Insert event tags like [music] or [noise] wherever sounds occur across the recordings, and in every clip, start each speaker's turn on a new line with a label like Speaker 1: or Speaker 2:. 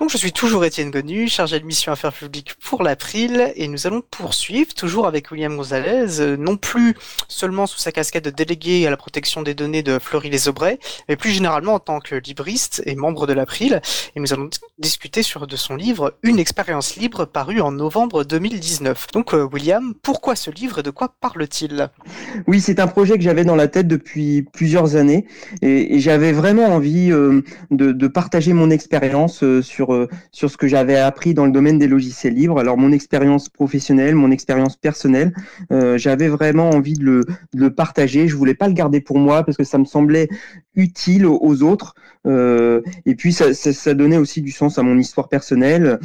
Speaker 1: Donc je suis toujours Étienne Gonu, chargé de mission affaires publiques pour l'April, et nous allons poursuivre toujours avec William Gonzalez, euh, non plus seulement sous sa casquette de délégué à la protection des données de Fleury-les-Aubrais, mais plus généralement en tant que libriste et membre de l'April, et nous allons discuter sur de son livre Une expérience libre paru en novembre 2019. Donc euh, William, pourquoi ce livre et de quoi parle-t-il?
Speaker 2: Oui, c'est un projet que j'avais dans la tête depuis plusieurs années, et, j'avais vraiment envie euh, de, de, partager mon expérience sur euh, sur ce que j'avais appris dans le domaine des logiciels libres. Alors mon expérience professionnelle, mon expérience personnelle, euh, j'avais vraiment envie de le, partager. Je voulais pas le garder pour moi parce que ça me semblait utile aux autres. Euh, et puis ça, donnait aussi du sens à mon histoire personnelle,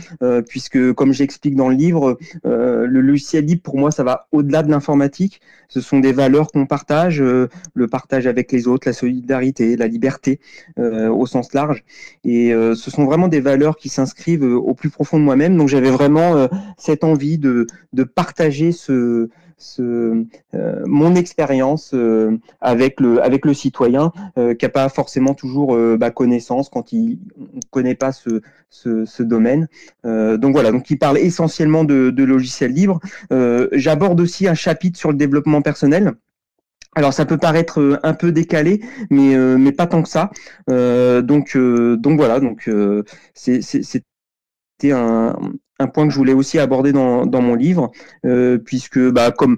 Speaker 2: puisque comme j'explique dans le livre, le logiciel libre pour moi ça va au-delà de l'informatique. Ce sont des valeurs qu'on partage, le partage avec les autres, la solidarité, la liberté au sens large. Et ce sont vraiment des valeurs qui s'inscrivent au plus profond de moi-même. Donc j'avais vraiment cette envie de, de partager ce ce, euh, mon expérience euh, avec le avec le citoyen euh, qui n'a pas forcément toujours bah, connaissance quand il ne connaît pas ce, ce, ce domaine. donc voilà, donc il parle essentiellement de, de logiciels libres. J'aborde aussi un chapitre sur le développement personnel. Alors ça peut paraître un peu décalé, mais mais pas tant que ça. donc donc voilà, donc c'était un, point que je voulais aussi aborder dans, dans mon livre, euh, puisque bah, comme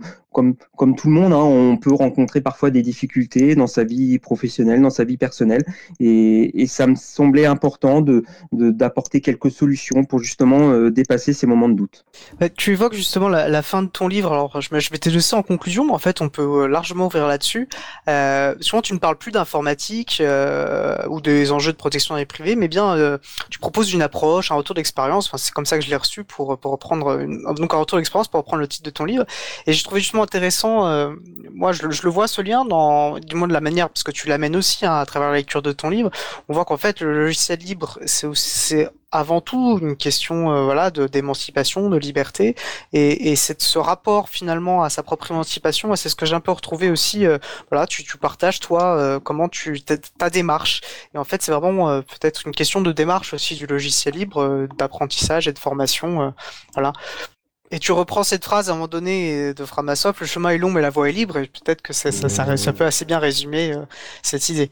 Speaker 2: comme, tout le monde, hein, on peut rencontrer parfois des difficultés dans sa vie professionnelle, dans sa vie personnelle. Et, ça me semblait important de, d'apporter quelques solutions pour justement euh, dépasser ces moments de doute.
Speaker 1: Bah, tu évoques justement la, fin de ton livre. Alors, je, je m'étais laissé en conclusion, mais en fait, on peut euh, largement ouvrir là-dessus. Euh, souvent, tu ne parles plus d'informatique ou des enjeux de protection des privés, mais bien, tu proposes une approche, un retour d'expérience. Enfin, c'est comme ça que je l'ai reçu pour, pour reprendre donc un retour d'expérience pour reprendre le titre de ton livre. Et j'ai trouvé justement intéressant. Euh, moi, je, le vois ce lien dans, du moins de la manière, parce que tu l'amènes aussi hein, à travers la lecture de ton livre. On voit qu'en fait, le logiciel libre, c'est avant tout une question euh, voilà d'émancipation, de liberté, et, et c'est ce rapport finalement à sa propre émancipation. C'est ce que j'ai un peu retrouvé aussi. Euh, voilà, tu, tu partages toi comment tu ta démarche. Et en fait, c'est vraiment peut-être une question de démarche aussi du logiciel libre, d'apprentissage et de formation. voilà. Et tu reprends cette phrase à un moment donné de Framasoft, le chemin est long mais la voie est libre, et peut-être que ça, peut assez bien résumer euh, cette idée.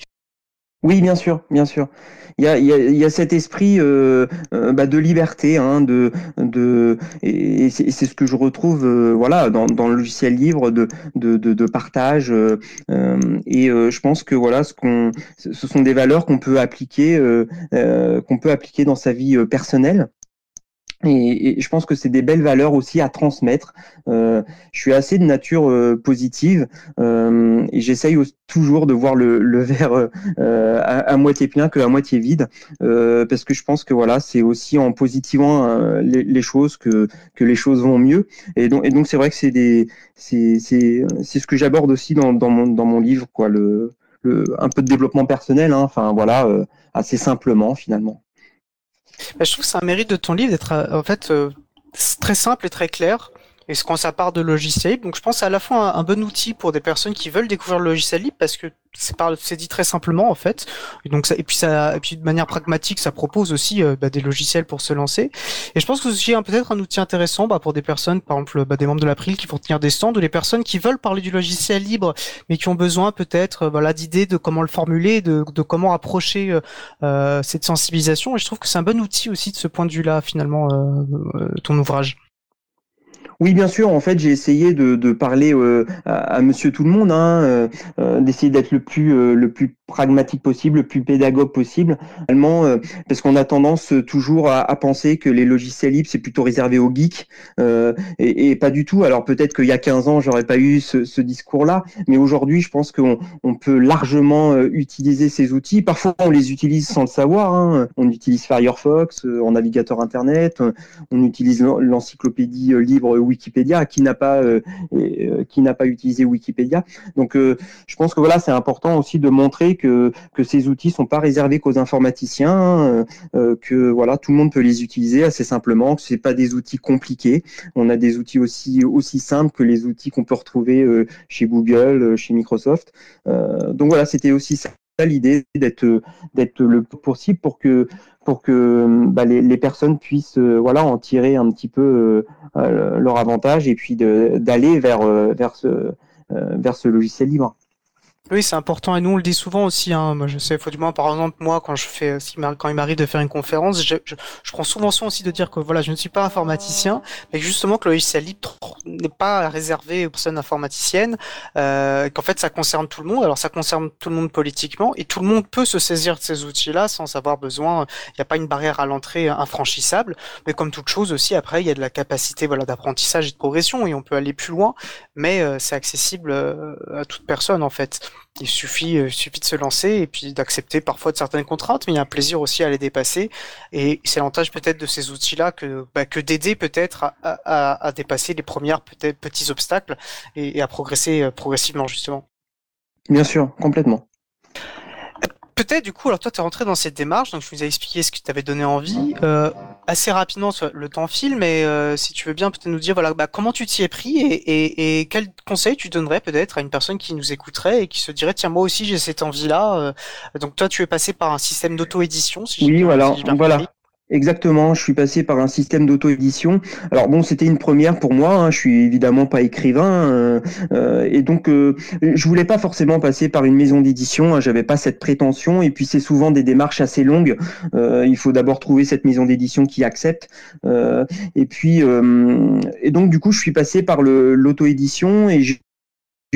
Speaker 2: Oui, bien sûr, bien sûr. Il y a, cet esprit euh, euh, bah, de liberté, hein, de, et c'est ce que je retrouve, euh, voilà, dans, le logiciel libre de, partage. Euh, et je pense que voilà, ce qu'on, ce sont des valeurs qu'on peut appliquer, qu'on peut appliquer dans sa vie personnelle. Et, je pense que c'est des belles valeurs aussi à transmettre. Euh, je suis assez de nature euh, positive euh, et j'essaye toujours de voir le, le [laughs] verre euh, à, à, moitié plein que à moitié vide, parce que je pense que voilà, c'est aussi en positivant les, les, choses que que les choses vont mieux. Et donc et donc c'est vrai que c'est des c'est c'est ce que j'aborde aussi dans dans mon dans mon livre quoi le le un peu de développement personnel. Hein, enfin voilà, assez simplement finalement.
Speaker 1: Bah, je trouve que c'est un mérite de ton livre d'être euh, en fait euh, très simple et très clair. Et ce quand ça part de logiciel libre, donc je pense à la fois un, bon outil pour des personnes qui veulent découvrir le logiciel libre parce que c'est dit très simplement en fait. Et donc ça, et puis ça, et puis de manière pragmatique, ça propose aussi euh, bah, des logiciels pour se lancer. Et je pense que c'est peut-être un outil intéressant bah, pour des personnes, par exemple bah, des membres de l'April qui vont tenir des stands ou des personnes qui veulent parler du logiciel libre, mais qui ont besoin peut-être euh, voilà d'idées de comment le formuler, de, de comment approcher euh, euh, cette sensibilisation. Et je trouve que c'est un bon outil aussi de ce point de vue-là finalement ton ouvrage.
Speaker 2: Oui, bien sûr. En fait, j'ai essayé de, parler euh, à, Monsieur Tout le Monde, hein, euh, euh d'essayer d'être le plus euh, le plus pragmatique possible, le plus pédagogue possible. Parce qu'on a tendance toujours à, penser que les logiciels libres c'est plutôt réservé aux geeks, et, pas du tout. Alors peut-être qu'il y a 15 ans, j'aurais pas eu ce, ce discours-là, mais aujourd'hui, je pense qu'on on peut largement utiliser ces outils. Parfois, on les utilise sans le savoir. Hein. On utilise Firefox en navigateur Internet, on utilise l'encyclopédie libre Wikipédia, qui n'a pas euh, euh, qui n'a pas utilisé Wikipédia. Donc, euh, je pense que voilà, c'est important aussi de montrer que que ces outils sont pas réservés qu'aux informaticiens, que voilà, tout le monde peut les utiliser assez simplement, que c'est pas des outils compliqués. On a des outils aussi aussi simples que les outils qu'on peut retrouver chez Google, chez Microsoft. donc voilà, c'était aussi ça l'idée d'être d'être le plus possible pour que pour que bah, les, les, personnes puissent voilà en tirer un petit peu leur avantage et puis d'aller vers vers ce vers ce logiciel libre.
Speaker 1: Oui, c'est important et nous on le dit souvent aussi. Hein. Moi, je sais, faut du moins, par exemple, moi, quand je fais, quand il m'arrive de faire une conférence, je, je, je, prends souvent soin aussi de dire que voilà, je ne suis pas informaticien, mais justement que le logiciel libre n'est pas réservé aux personnes informaticiennes, euh, qu'en fait ça concerne tout le monde. Alors ça concerne tout le monde politiquement et tout le monde peut se saisir de ces outils-là sans avoir besoin. Il n'y a pas une barrière à l'entrée infranchissable, mais comme toute chose aussi, après il y a de la capacité voilà d'apprentissage et de progression et on peut aller plus loin, mais euh, c'est accessible euh, à toute personne en fait. Il suffit, euh, suffit de se lancer et puis d'accepter parfois de certaines contraintes, mais il y a un plaisir aussi à les dépasser. Et c'est l'avantage peut-être de ces outils-là que, bah, que d'aider peut-être à, dépasser les premières peut-être petits obstacles et, et à progresser euh, progressivement justement.
Speaker 2: Bien sûr, complètement
Speaker 1: peut-être du coup, alors toi tu es rentré dans cette démarche, donc je vous ai expliqué ce qui t'avait donné envie. Euh, assez rapidement, le temps file, mais euh, si tu veux bien peut-être nous dire voilà bah, comment tu t'y es pris et, et, et quel conseil tu donnerais peut-être à une personne qui nous écouterait et qui se dirait tiens moi aussi j'ai cette envie-là. Euh. donc toi tu es passé par un système d'auto-édition.
Speaker 2: Si oui, voilà, voilà. Exactement, je suis passé par un système d'auto-édition. Alors bon, c'était une première pour moi. Hein, je suis évidemment pas écrivain euh, euh, et donc euh, je voulais pas forcément passer par une maison d'édition. Hein, J'avais pas cette prétention. Et puis c'est souvent des démarches assez longues. Euh, il faut d'abord trouver cette maison d'édition qui accepte. et puis et donc du coup, je suis passé par l'auto-édition et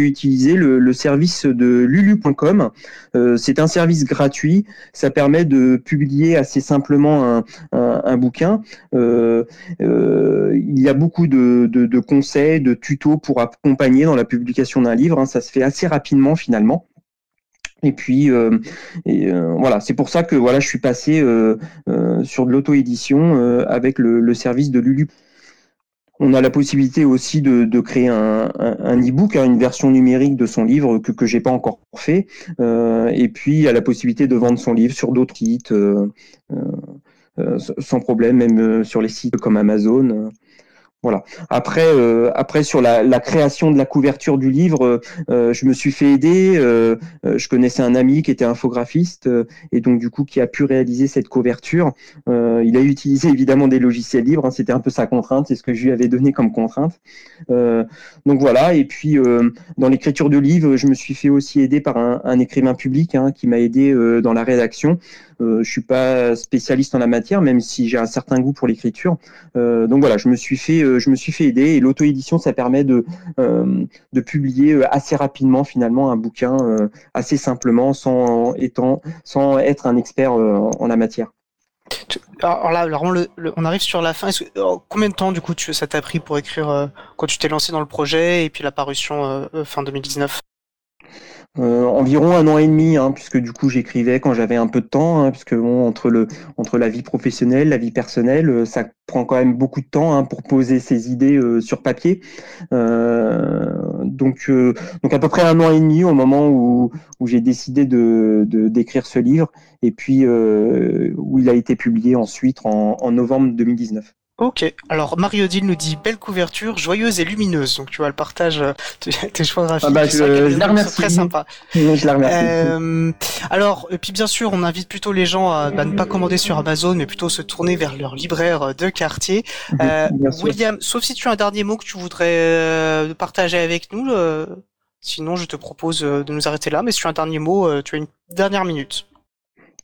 Speaker 2: utiliser le, service de lulu.com. Euh, c'est un service gratuit. Ça permet de publier assez simplement un, bouquin. Euh, euh, il y a beaucoup de, conseils, de tutos pour accompagner dans la publication d'un livre. Hein. Ça se fait assez rapidement finalement. Et puis voilà, c'est pour ça que voilà, je suis passé sur de l'auto-édition avec le, le, service de Lulu. On a la possibilité aussi de, créer un, un, e-book, hein, une version numérique de son livre que que j'ai pas encore fait. Euh, et puis il a la possibilité de vendre son livre sur d'autres sites euh, euh, sans problème, même sur les sites comme Amazon. Voilà. Après, euh, après sur la, création de la couverture du livre, euh, je me suis fait aider. Euh, je connaissais un ami qui était infographiste et donc du coup qui a pu réaliser cette couverture. il a utilisé évidemment des logiciels libres. Hein, C'était un peu sa contrainte, c'est ce que je lui avais donné comme contrainte. donc voilà. Et puis dans l'écriture de livre, je me suis fait aussi aider par un, écrivain public hein, qui m'a aidé dans la rédaction. Euh, je suis pas spécialiste en la matière, même si j'ai un certain goût pour l'écriture. Euh, donc voilà, je me suis fait, euh, je me suis fait aider et l'auto-édition, ça permet de euh, publier assez rapidement finalement un bouquin assez simplement, sans étant, sans être un expert en la matière.
Speaker 1: Alors là, alors on, le, on, arrive sur la fin. combien de temps du coup tu, ça t'a pris pour écrire quand tu t'es lancé dans le projet et puis la parution fin 2019
Speaker 2: euh, environ un an et demi, hein, puisque du coup j'écrivais quand j'avais un peu de temps, hein, puisque bon, entre le entre la vie professionnelle, la vie personnelle, euh, ça prend quand même beaucoup de temps hein, pour poser ses idées euh, sur papier. Donc donc à peu près un an et demi au moment où où j'ai décidé de d'écrire ce livre et puis où il a été publié ensuite en, en novembre 2019.
Speaker 1: Ok, alors Marie-Odile nous dit belle couverture, joyeuse et lumineuse. Donc tu vois le partage euh, [laughs] tes choix graphiques. Ah
Speaker 2: bah, je, je la remercie.
Speaker 1: Très sympa. [laughs]
Speaker 2: je la remercie.
Speaker 1: Euh, alors, et puis bien sûr, on invite plutôt les gens à bah, ne pas commander sur Amazon, mais plutôt se tourner vers leur libraire de quartier. Euh, William, sauf si tu as un dernier mot que tu voudrais euh, partager avec nous. Euh, sinon, je te propose de nous arrêter là. Mais si tu as un dernier mot, tu as une dernière minute.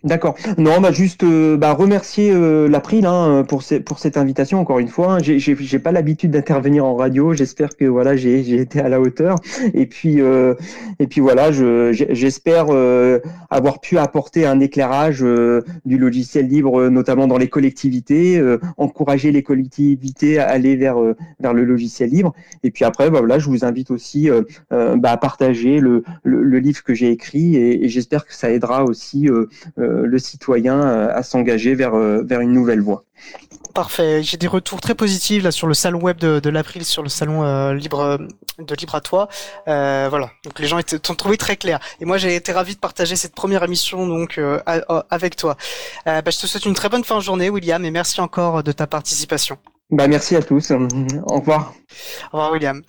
Speaker 2: D'accord. Non, bah juste euh, bah, remercier euh, l'April hein, pour, pour cette invitation encore une fois. Hein. J'ai pas l'habitude d'intervenir en radio. J'espère que voilà j'ai été à la hauteur. Et puis euh, et puis voilà, j'espère euh, avoir pu apporter un éclairage euh, du logiciel libre, notamment dans les collectivités, encourager les collectivités à aller vers vers le logiciel libre. Et puis après, bah, voilà, je vous invite aussi bah, à partager le, le, le livre que j'ai écrit et, et j'espère que ça aidera aussi euh, le citoyen euh, à s'engager vers, euh, vers une nouvelle voie.
Speaker 1: Parfait. J'ai des retours très positifs là sur le salon web de, de l'April, sur le salon libre de Libre à toi. voilà. Donc les gens étaient, t'ont trouvé très clair. Et moi j'ai été ravi de partager cette première émission donc avec toi. Bah, je te souhaite une très bonne fin de journée, William, et merci encore de ta participation.
Speaker 2: Bah merci à tous. Au revoir.
Speaker 1: Au revoir, William.